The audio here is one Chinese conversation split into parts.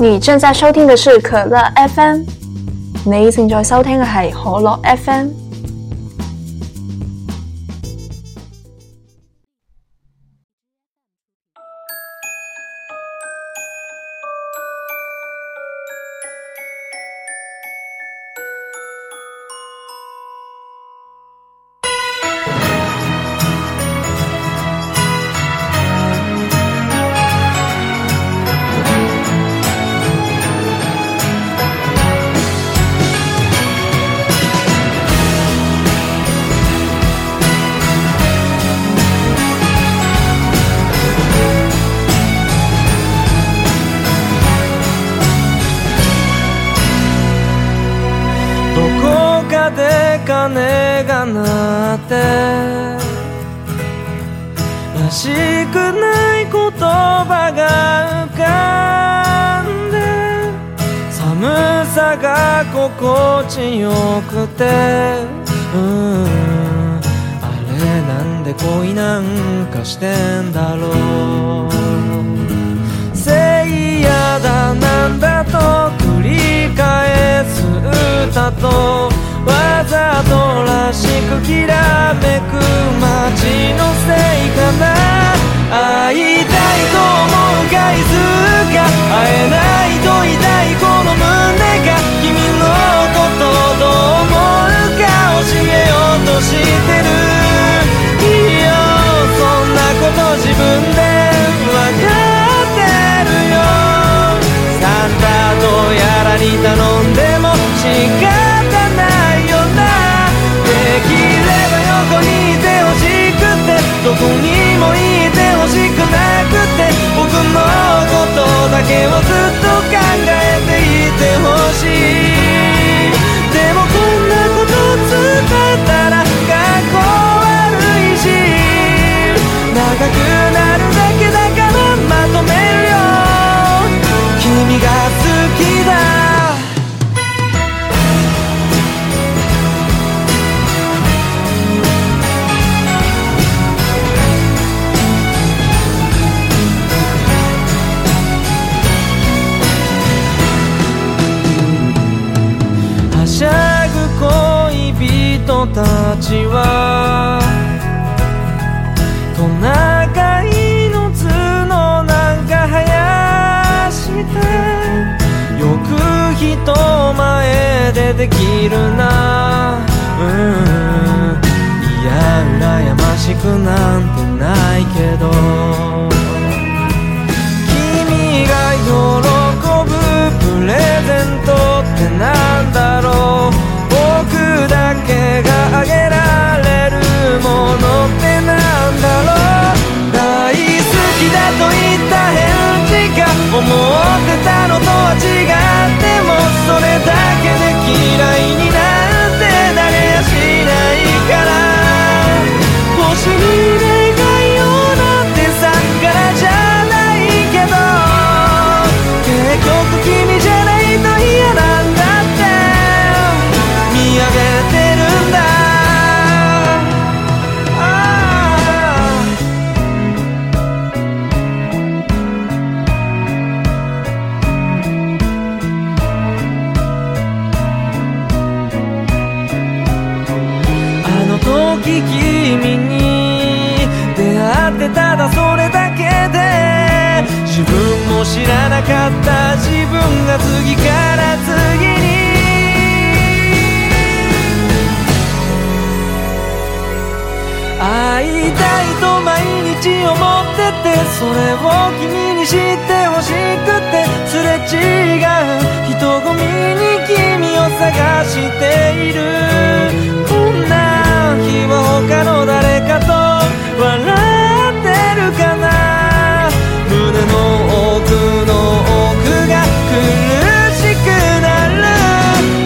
你正在收听的是可乐 FM，你正在收听嘅係可乐 FM。くきらめく街のせいかな会いたいと思う回数が会えないと痛いこの胸が君のことどう思うか教えようとしてだけをちはトナカイの角なんか生やしてよく人前でできるな。うん。いや羨ましくなんてないけど。la guerra 君に出会ってただそれだけで自分も知らなかった自分が次から次に。会いたいと毎日思っててそれを君に知ってほしくてすれ違う人混みに君を探している。こんな日は他の誰かと笑ってるかな？胸の奥の奥が苦しくなる。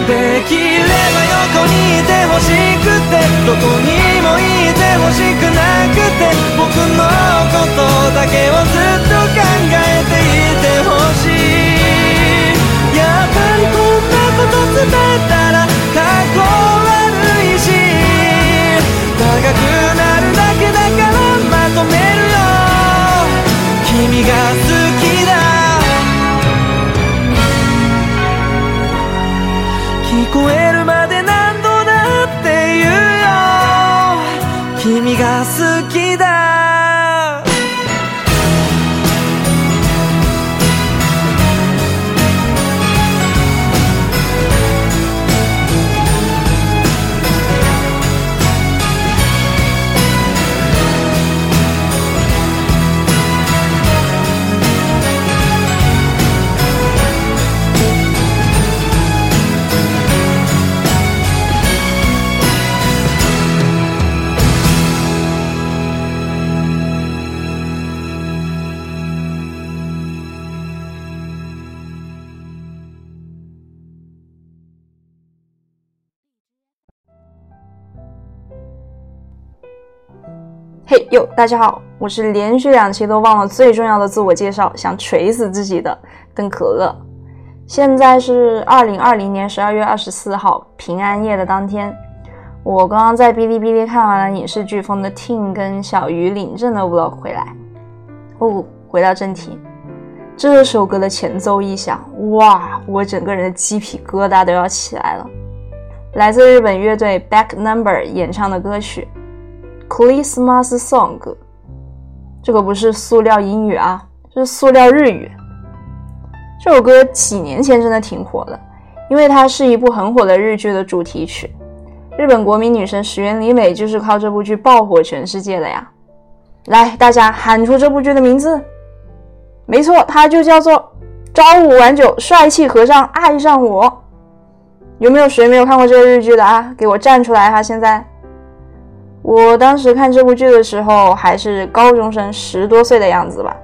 できれば横にいてほしくてどこにもいてほしくなくて僕のことだけをずっと考えていてほしい。やっぱりこんなこと伝えたくなるだけだからまとめるよ君が好きだ聞こえるまで何度だって言うよ君が好きだ嘿哟，大家好，我是连续两期都忘了最重要的自我介绍，想锤死自己的邓可乐。现在是二零二零年十二月二十四号平安夜的当天，我刚刚在哔哩哔哩看完了影视飓风的 Ting 跟小鱼领证的 vlog 回来。哦，回到正题，这首歌的前奏一响，哇，我整个人的鸡皮疙瘩都要起来了。来自日本乐队 Back Number 演唱的歌曲。Christmas Song，这个不是塑料英语啊，是塑料日语。这首歌几年前真的挺火的，因为它是一部很火的日剧的主题曲。日本国民女神石原里美就是靠这部剧爆火全世界的呀！来，大家喊出这部剧的名字。没错，它就叫做《朝五晚九，帅气和尚爱上我》。有没有谁没有看过这个日剧的啊？给我站出来哈！现在。我当时看这部剧的时候还是高中生，十多岁的样子吧。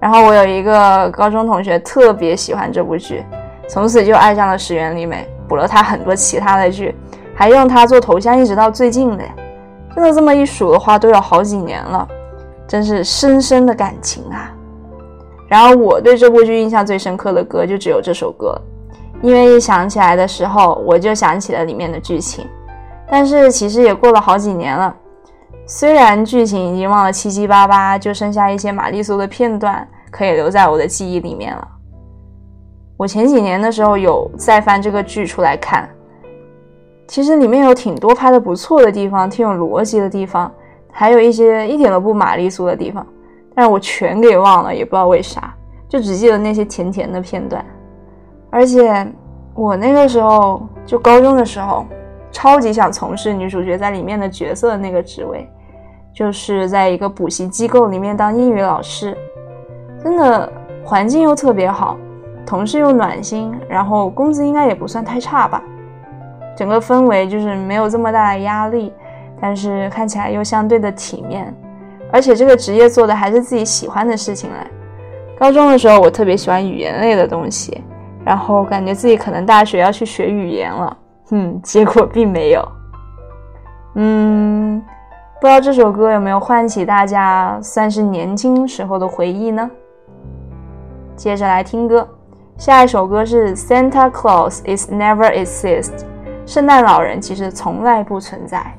然后我有一个高中同学特别喜欢这部剧，从此就爱上了石原里美，补了她很多其他的剧，还用她做头像，一直到最近的。真的这么一数的话，都有好几年了，真是深深的感情啊。然后我对这部剧印象最深刻的歌就只有这首歌，因为一想起来的时候，我就想起了里面的剧情。但是其实也过了好几年了，虽然剧情已经忘了七七八八，就剩下一些玛丽苏的片段可以留在我的记忆里面了。我前几年的时候有再翻这个剧出来看，其实里面有挺多拍的不错的地方，挺有逻辑的地方，还有一些一点都不玛丽苏的地方，但是我全给忘了，也不知道为啥，就只记得那些甜甜的片段。而且我那个时候就高中的时候。超级想从事女主角在里面的角色的那个职位，就是在一个补习机构里面当英语老师，真的环境又特别好，同事又暖心，然后工资应该也不算太差吧，整个氛围就是没有这么大的压力，但是看起来又相对的体面，而且这个职业做的还是自己喜欢的事情嘞。高中的时候我特别喜欢语言类的东西，然后感觉自己可能大学要去学语言了。嗯，结果并没有。嗯，不知道这首歌有没有唤起大家算是年轻时候的回忆呢？接着来听歌，下一首歌是 Santa Claus is never exist，圣诞老人其实从来不存在。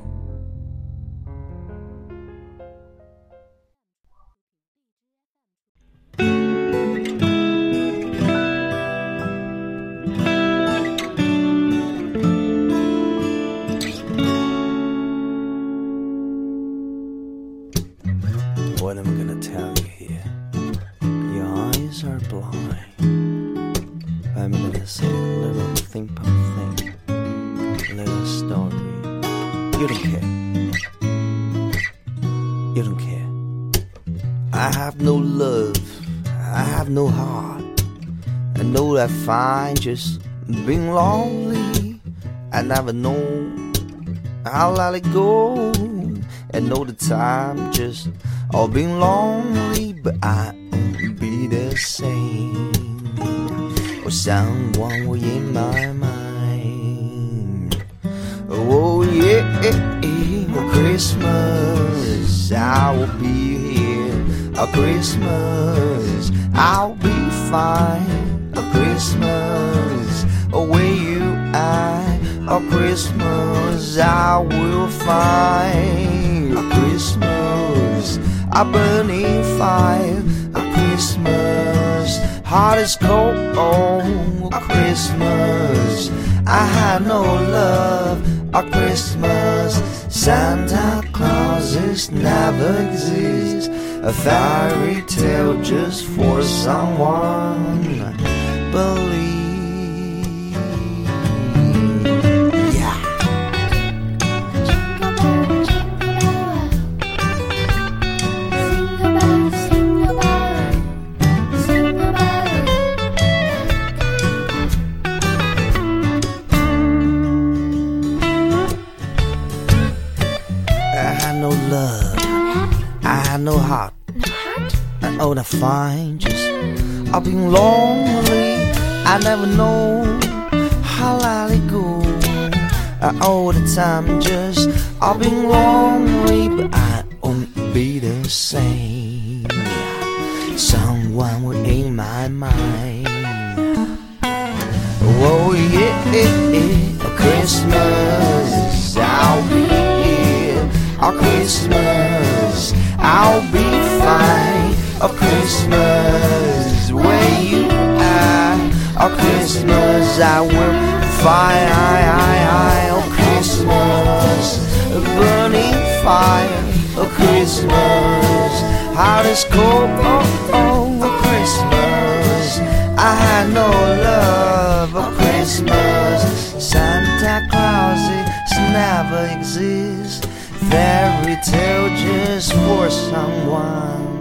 Fine just being lonely. I never know how let it go. And know the time just all being lonely, but I won't be the same. Or someone will in my mind. Oh yeah, for Christmas I will be here. A Christmas I'll be fine. A Christmas away you I a Christmas I will find. A Christmas a burning fire. A Christmas heart is cold. Oh, a Christmas I had no love. A Christmas Santa Claus Clauses never exist. A fairy tale just for someone believe. Fine, just I've been lonely. I never know how I let go. Uh, all the time, just I've been lonely, but I won't be the same. Someone will in my mind. Oh yeah, yeah, yeah. Christmas, I'll be here. Oh Christmas, I'll be fine. Oh Christmas, where you at? Oh Christmas, I will fire. Oh Christmas, a burning fire. Oh Christmas, how does cold? Oh oh, Christmas, I had no love. Oh Christmas, Santa Claus is never exist. Fairy tale just for someone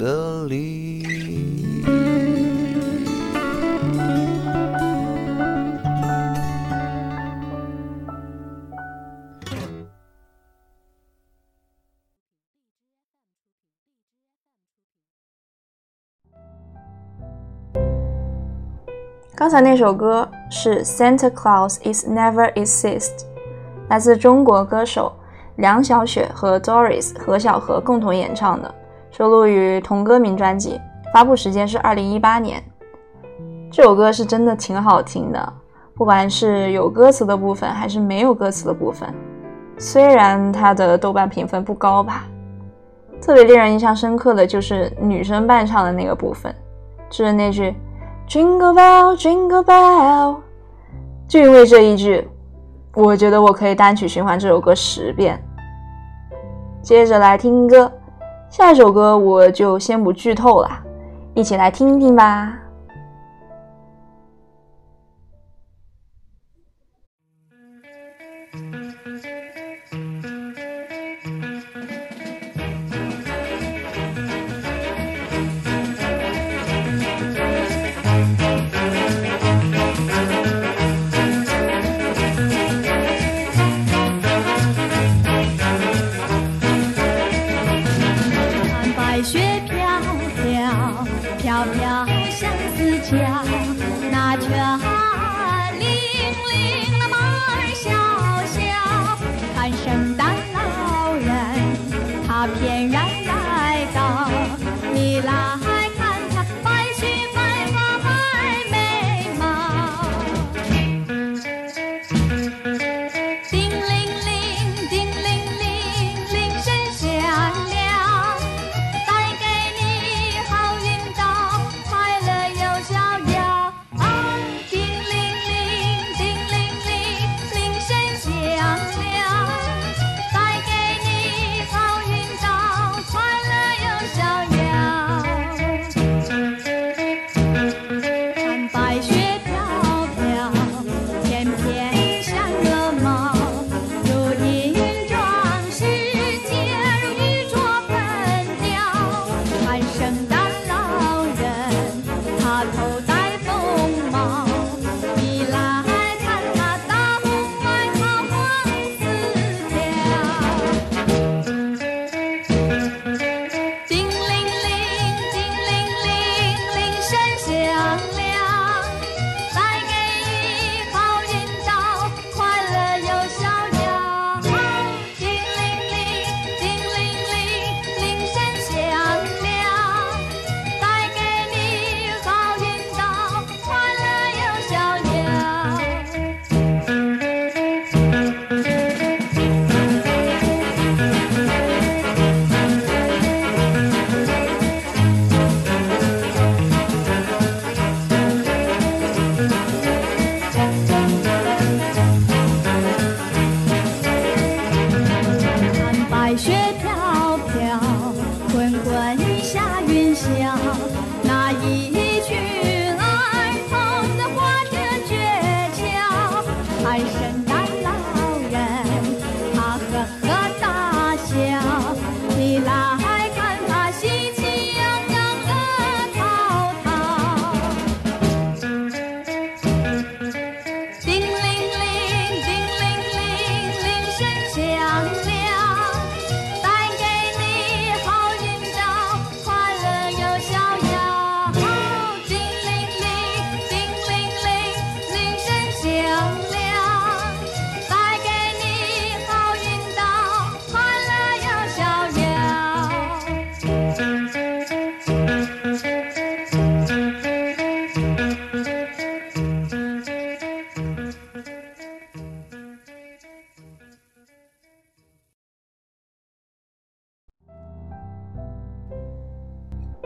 believe. 刚才那首歌是《Santa Claus Is Never Exist》，来自中国歌手梁晓雪和 Doris 何小何共同演唱的，收录于同歌名专辑，发布时间是二零一八年。这首歌是真的挺好听的，不管是有歌词的部分还是没有歌词的部分，虽然它的豆瓣评分不高吧，特别令人印象深刻的就是女生伴唱的那个部分，就是那句。Jingle bell, jingle bell，就因为这一句，我觉得我可以单曲循环这首歌十遍。接着来听歌，下一首歌我就先不剧透了，一起来听听吧。思桥，那圈零零那马儿小小，看圣诞老人，他翩然来到，你来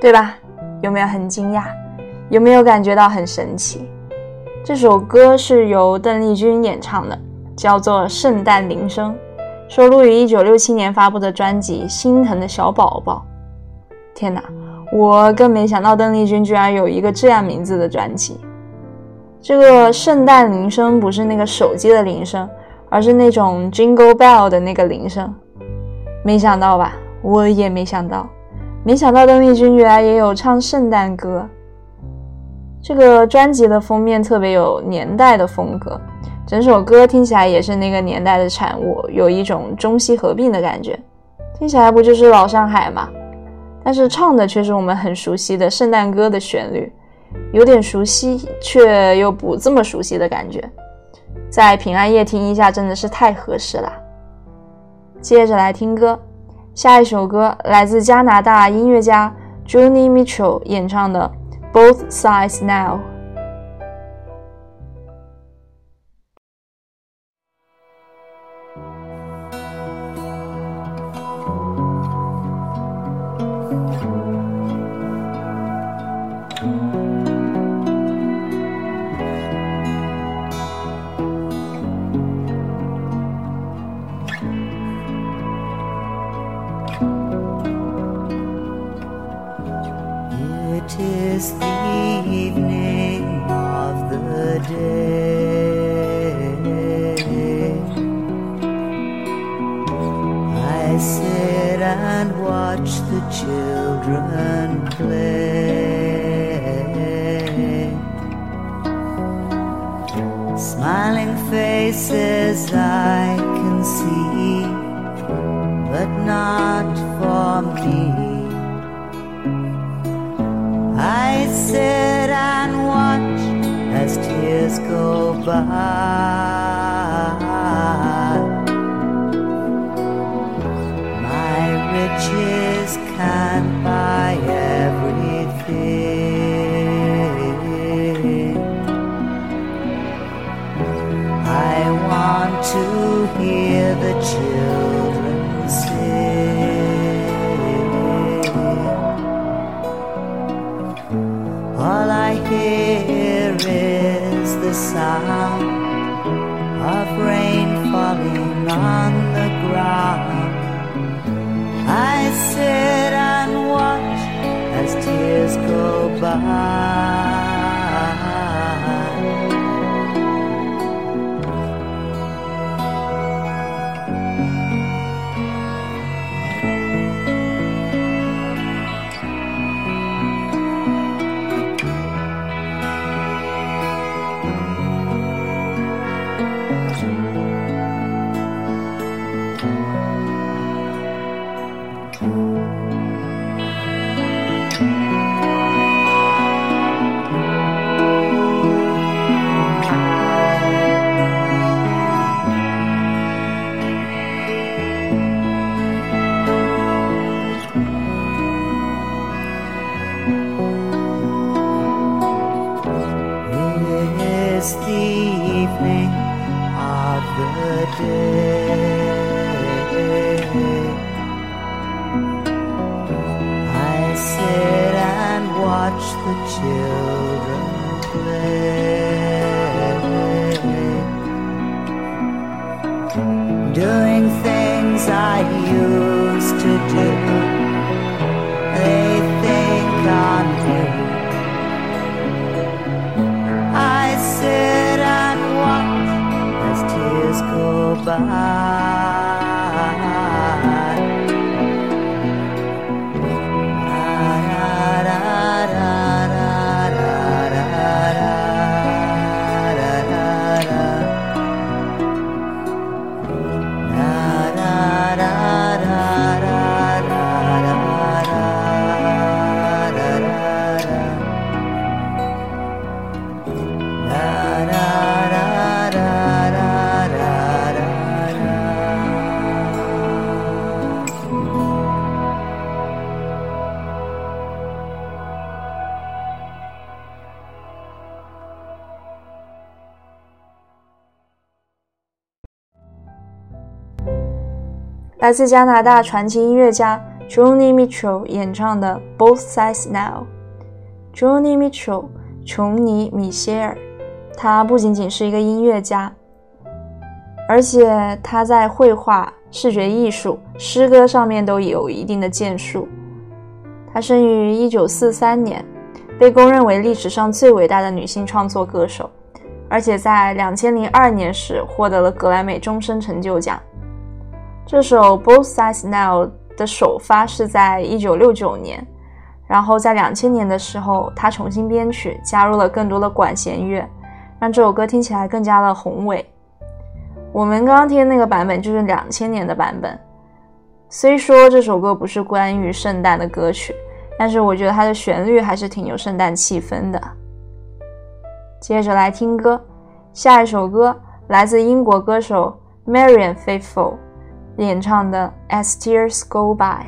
对吧？有没有很惊讶？有没有感觉到很神奇？这首歌是由邓丽君演唱的，叫做《圣诞铃声》，收录于1967年发布的专辑《心疼的小宝宝》。天哪，我更没想到邓丽君居然有一个这样名字的专辑。这个圣诞铃声不是那个手机的铃声，而是那种 Jingle Bell 的那个铃声。没想到吧？我也没想到。没想到邓丽君原来也有唱圣诞歌。这个专辑的封面特别有年代的风格，整首歌听起来也是那个年代的产物，有一种中西合并的感觉。听起来不就是老上海吗？但是唱的却是我们很熟悉的圣诞歌的旋律，有点熟悉却又不这么熟悉的感觉。在平安夜听一下真的是太合适了。接着来听歌。下一首歌来自加拿大音乐家 Joni Mitchell 演唱的《Both Sides Now》。Sound of rain falling on the ground. I sit and watch as tears go by. 自加拿大传奇音乐家 Joni Mitchell 演唱的《Both Sides Now》。Joni Mitchell，琼尼·米歇尔，他不仅仅是一个音乐家，而且他在绘画、视觉艺术、诗歌上面都有一定的建树。他生于1943年，被公认为历史上最伟大的女性创作歌手，而且在2002年时获得了格莱美终身成就奖。这首《Both Sides Now》的首发是在1969年，然后在2000年的时候，他重新编曲，加入了更多的管弦乐，让这首歌听起来更加的宏伟。我们刚刚听的那个版本就是2000年的版本。虽说这首歌不是关于圣诞的歌曲，但是我觉得它的旋律还是挺有圣诞气氛的。接着来听歌，下一首歌来自英国歌手 Marian Faithful。演唱的《As Tears Go By》。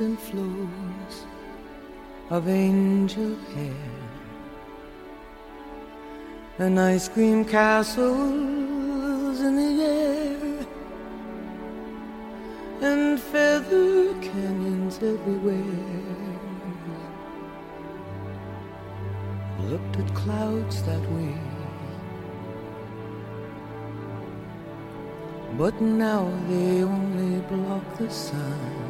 And flows of angel hair and ice cream castles in the air and feather canyons everywhere. Looked at clouds that way. But now they only block the sun.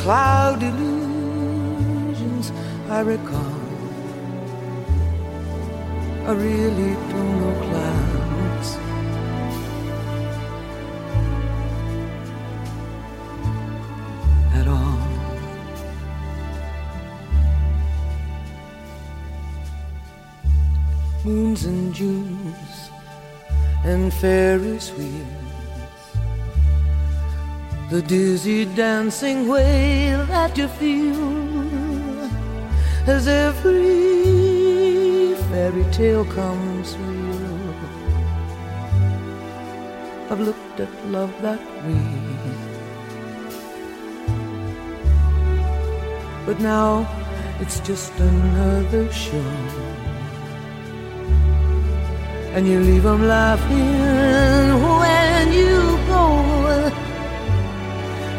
cloud illusions I recall. I really don't know clouds. At all. moons and Junes and Ferris wheels. The dizzy dancing way that you feel as every fairy tale comes real. I've looked at love that way. But now it's just another show and you leave them laughing when you.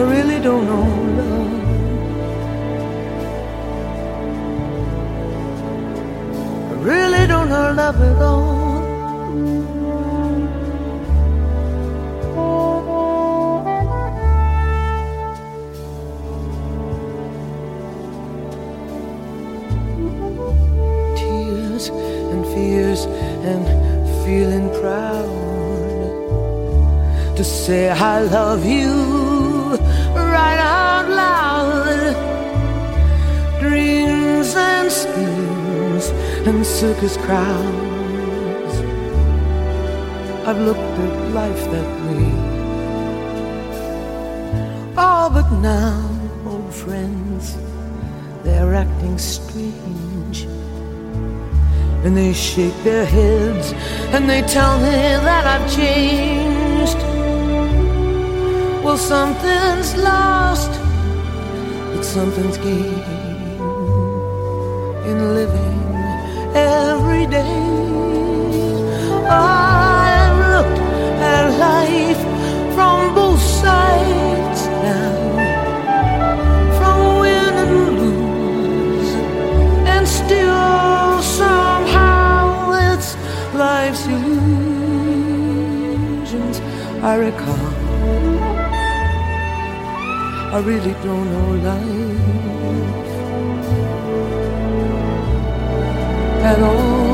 I really don't know love. I really don't know love at all. tears and fears and feeling proud to say I love you right out loud. Dreams and schemes and circus crowds. I've looked at life that way. Oh, but now, old friends, they're acting strange. And they shake their heads and they tell me that I've changed. Well, something's lost, but something's gained in living every day. I've looked at life from both sides now, from win and lose, and still somehow it's life's illusions I recall. I really don't know life at all.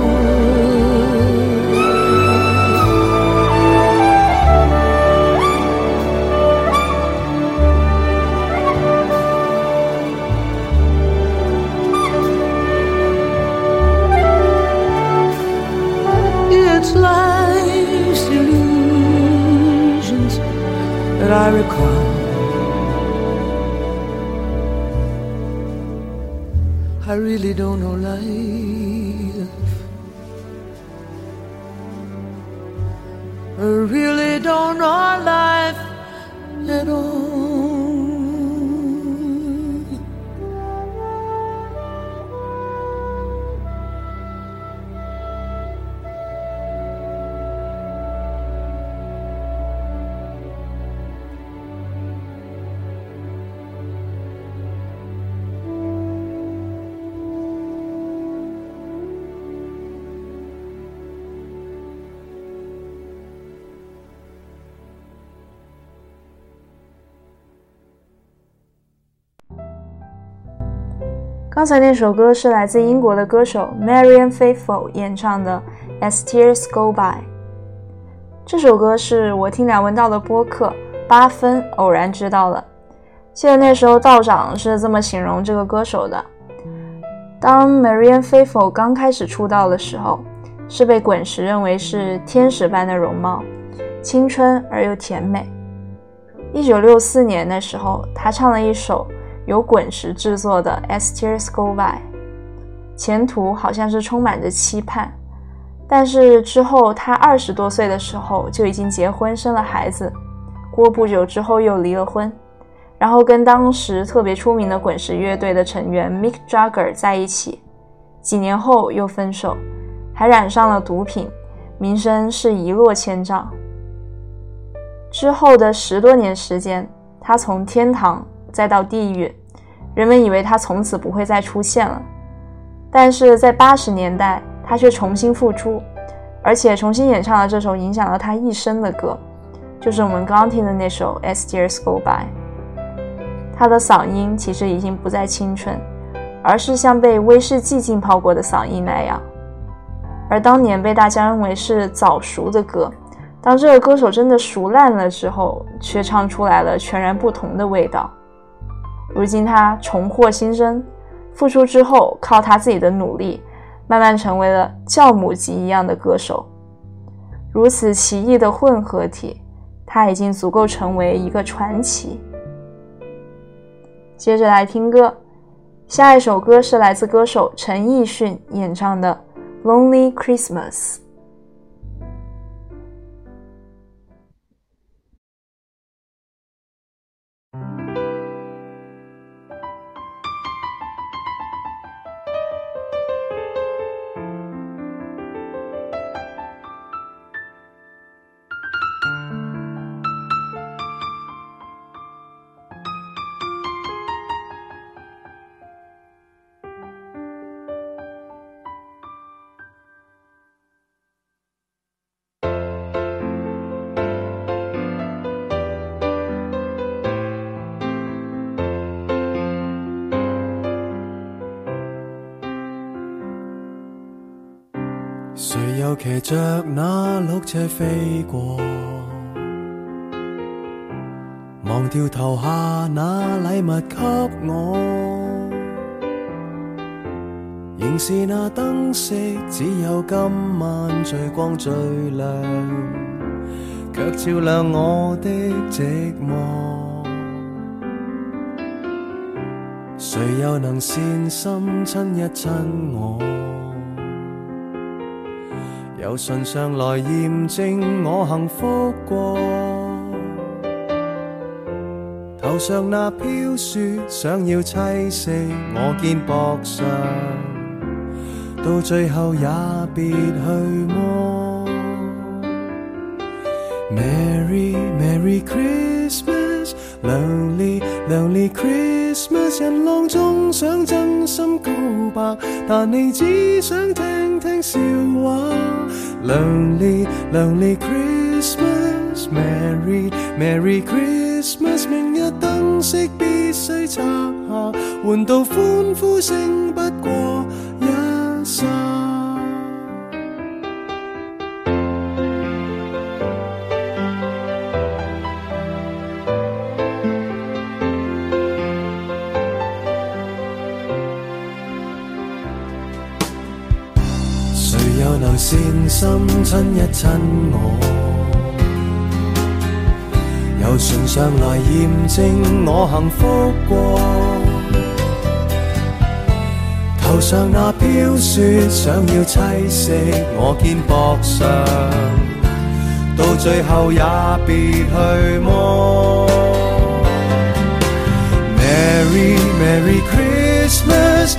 刚才那首歌是来自英国的歌手 Marian Faithful 演唱的《As Tears Go By》。这首歌是我听梁文道的播客八分偶然知道的。记得那时候道长是这么形容这个歌手的：当 Marian Faithful 刚开始出道的时候，是被滚石认为是天使般的容貌，青春而又甜美。一九六四年的时候，他唱了一首。由滚石制作的《As Tears Go By》，前途好像是充满着期盼，但是之后他二十多岁的时候就已经结婚生了孩子，过不久之后又离了婚，然后跟当时特别出名的滚石乐队的成员 Mick Jagger 在一起，几年后又分手，还染上了毒品，名声是一落千丈。之后的十多年时间，他从天堂。再到地狱，人们以为他从此不会再出现了。但是在八十年代，他却重新复出，而且重新演唱了这首影响了他一生的歌，就是我们刚刚听的那首《As Years Go By》。他的嗓音其实已经不再清纯，而是像被威士忌浸泡过的嗓音那样。而当年被大家认为是早熟的歌，当这个歌手真的熟烂了之后，却唱出来了全然不同的味道。如今他重获新生，复出之后，靠他自己的努力，慢慢成为了教母级一样的歌手。如此奇异的混合体，他已经足够成为一个传奇。接着来听歌，下一首歌是来自歌手陈奕迅演唱的《Lonely Christmas》。骑着那鹿车飞过？忘掉投下那礼物给我，仍是那灯饰，只有今晚最光最亮，却照亮我的寂寞。谁又能善心亲一亲我？有唇上来验证我幸福过。头上那飘雪，想要栖息我肩膊上，到最后也别去摸。Merry Merry Christmas Lonely Lonely Christmas，人浪中想真心告白，但你只想听笑话。亮烈亮烈 Christmas，Merry Merry Christmas，明日灯饰必须拆下，换到欢呼声不过一刹。心亲一亲我？由唇上来验证我幸福过。头上那飘雪，想要栖息我肩膊上，到最后也别去摸。Merry Merry Christmas。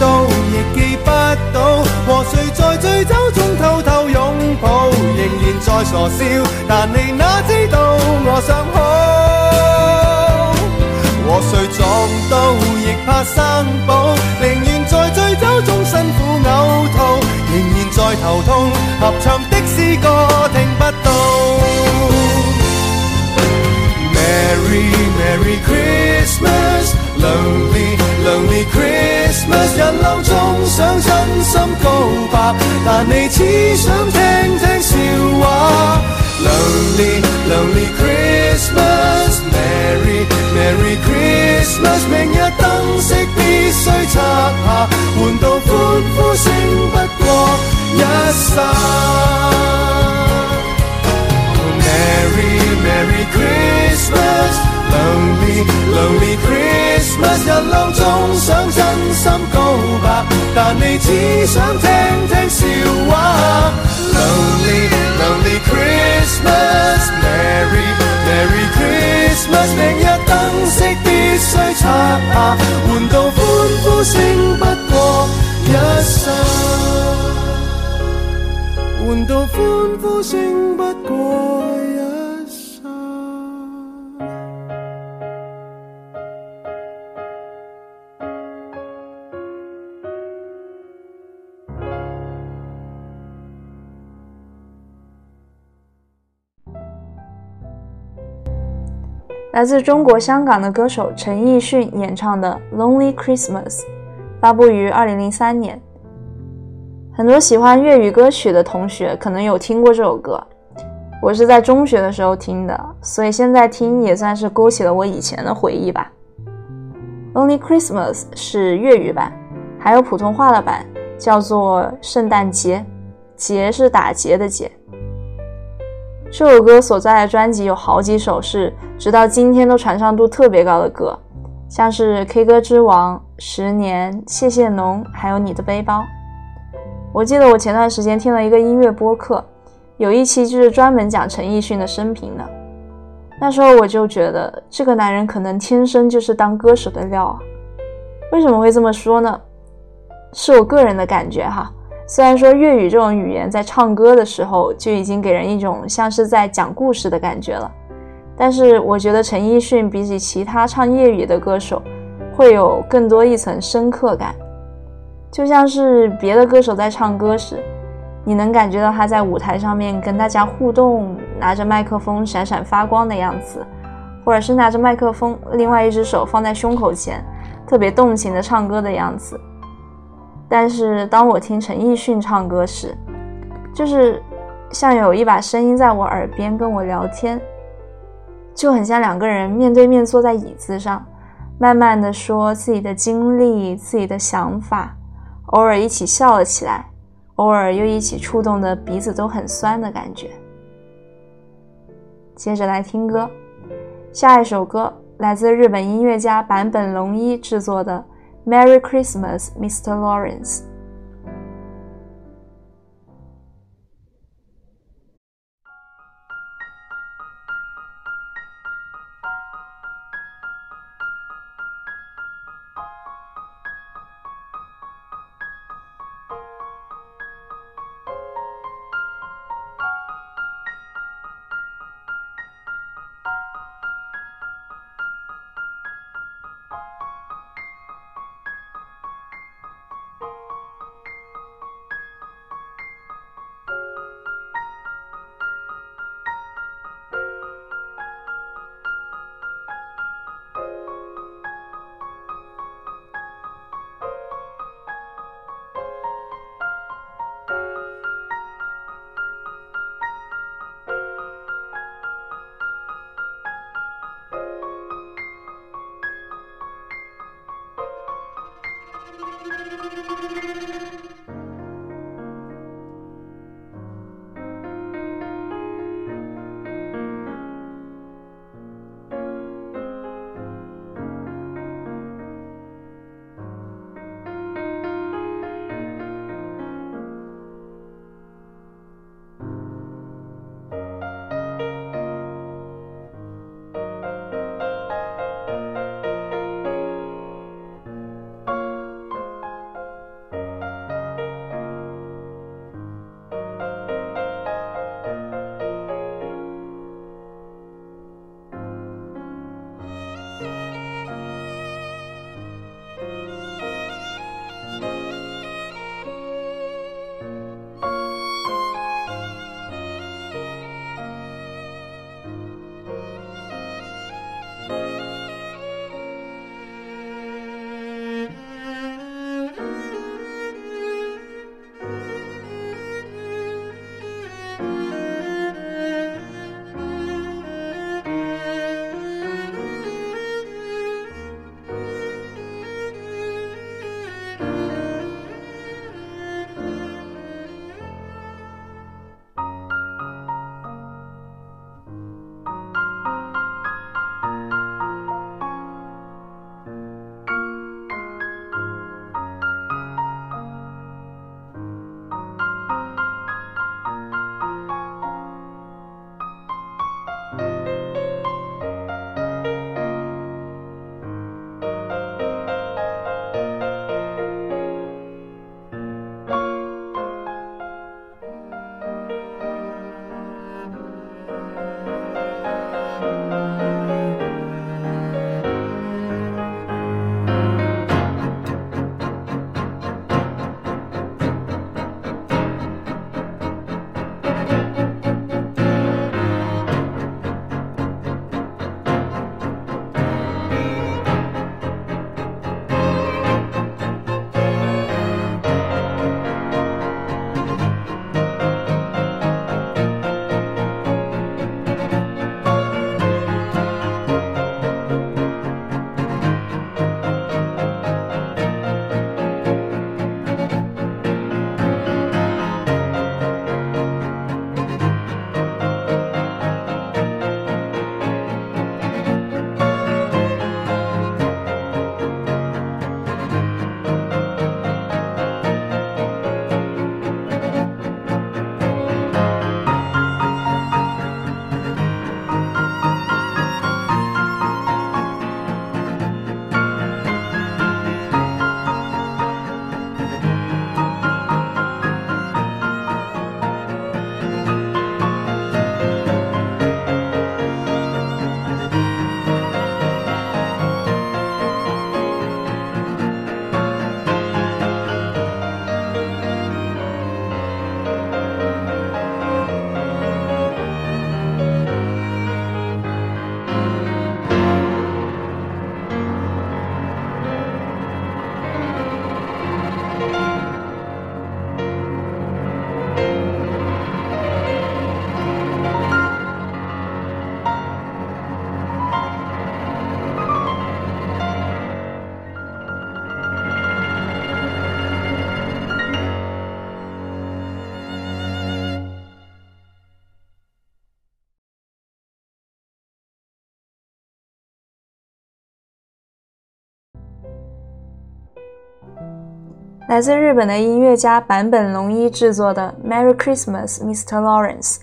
到亦记不到，和谁在醉酒中偷偷拥抱，仍然在傻笑，但你哪知道我想好。和谁撞到亦怕生保，宁愿在醉酒中辛苦呕吐，仍然在头痛，合唱的诗歌听不到。Merry Merry Christmas。Lonely Lonely Christmas，人浪中想真心告白，但你只想听听笑话。Lonely Lonely Christmas 但你只想听听笑话。Lonely Lonely Christmas，Merry Merry Christmas，明日灯饰必须拆下，换到欢呼声不过一刹，换到欢呼声不过一来自中国香港的歌手陈奕迅演唱的《Lonely Christmas》，发布于二零零三年。很多喜欢粤语歌曲的同学可能有听过这首歌，我是在中学的时候听的，所以现在听也算是勾起了我以前的回忆吧。《Lonely Christmas》是粤语版，还有普通话的版，叫做《圣诞节》，节是打劫的劫。这首歌所在的专辑有好几首是直到今天都传唱度特别高的歌，像是《K 歌之王》、《十年》、《谢谢侬》，还有《你的背包》。我记得我前段时间听了一个音乐播客，有一期就是专门讲陈奕迅的生平的。那时候我就觉得这个男人可能天生就是当歌手的料啊。为什么会这么说呢？是我个人的感觉哈。虽然说粤语这种语言在唱歌的时候就已经给人一种像是在讲故事的感觉了，但是我觉得陈奕迅比起其他唱粤语的歌手，会有更多一层深刻感，就像是别的歌手在唱歌时，你能感觉到他在舞台上面跟大家互动，拿着麦克风闪闪发光的样子，或者是拿着麦克风，另外一只手放在胸口前，特别动情的唱歌的样子。但是当我听陈奕迅唱歌时，就是像有一把声音在我耳边跟我聊天。就很像两个人面对面坐在椅子上，慢慢的说自己的经历、自己的想法，偶尔一起笑了起来，偶尔又一起触动的鼻子都很酸的感觉。接着来听歌，下一首歌来自日本音乐家坂本龙一制作的《Merry Christmas, Mr. Lawrence》。来自日本的音乐家坂本龙一制作的《Merry Christmas, Mr. Lawrence》。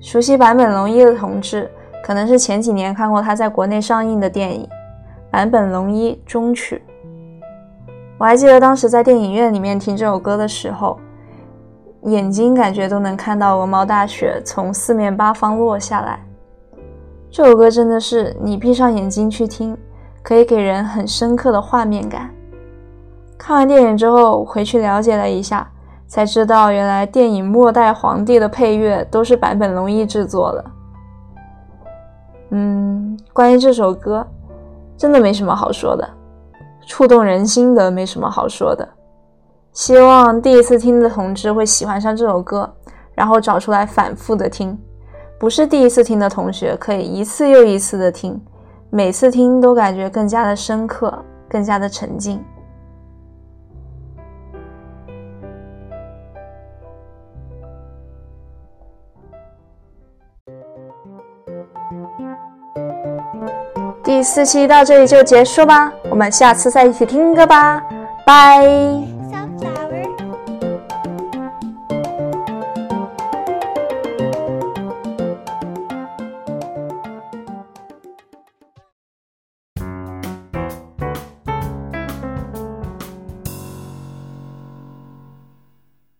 熟悉坂本龙一的同志，可能是前几年看过他在国内上映的电影《坂本龙一终曲》。我还记得当时在电影院里面听这首歌的时候，眼睛感觉都能看到鹅毛大雪从四面八方落下来。这首歌真的是你闭上眼睛去听，可以给人很深刻的画面感。看完电影之后，回去了解了一下，才知道原来电影《末代皇帝》的配乐都是坂本龙一制作的。嗯，关于这首歌，真的没什么好说的，触动人心的没什么好说的。希望第一次听的同志会喜欢上这首歌，然后找出来反复的听。不是第一次听的同学，可以一次又一次的听，每次听都感觉更加的深刻，更加的沉静。第四期到这里就结束吧，我们下次再一起听歌吧，拜。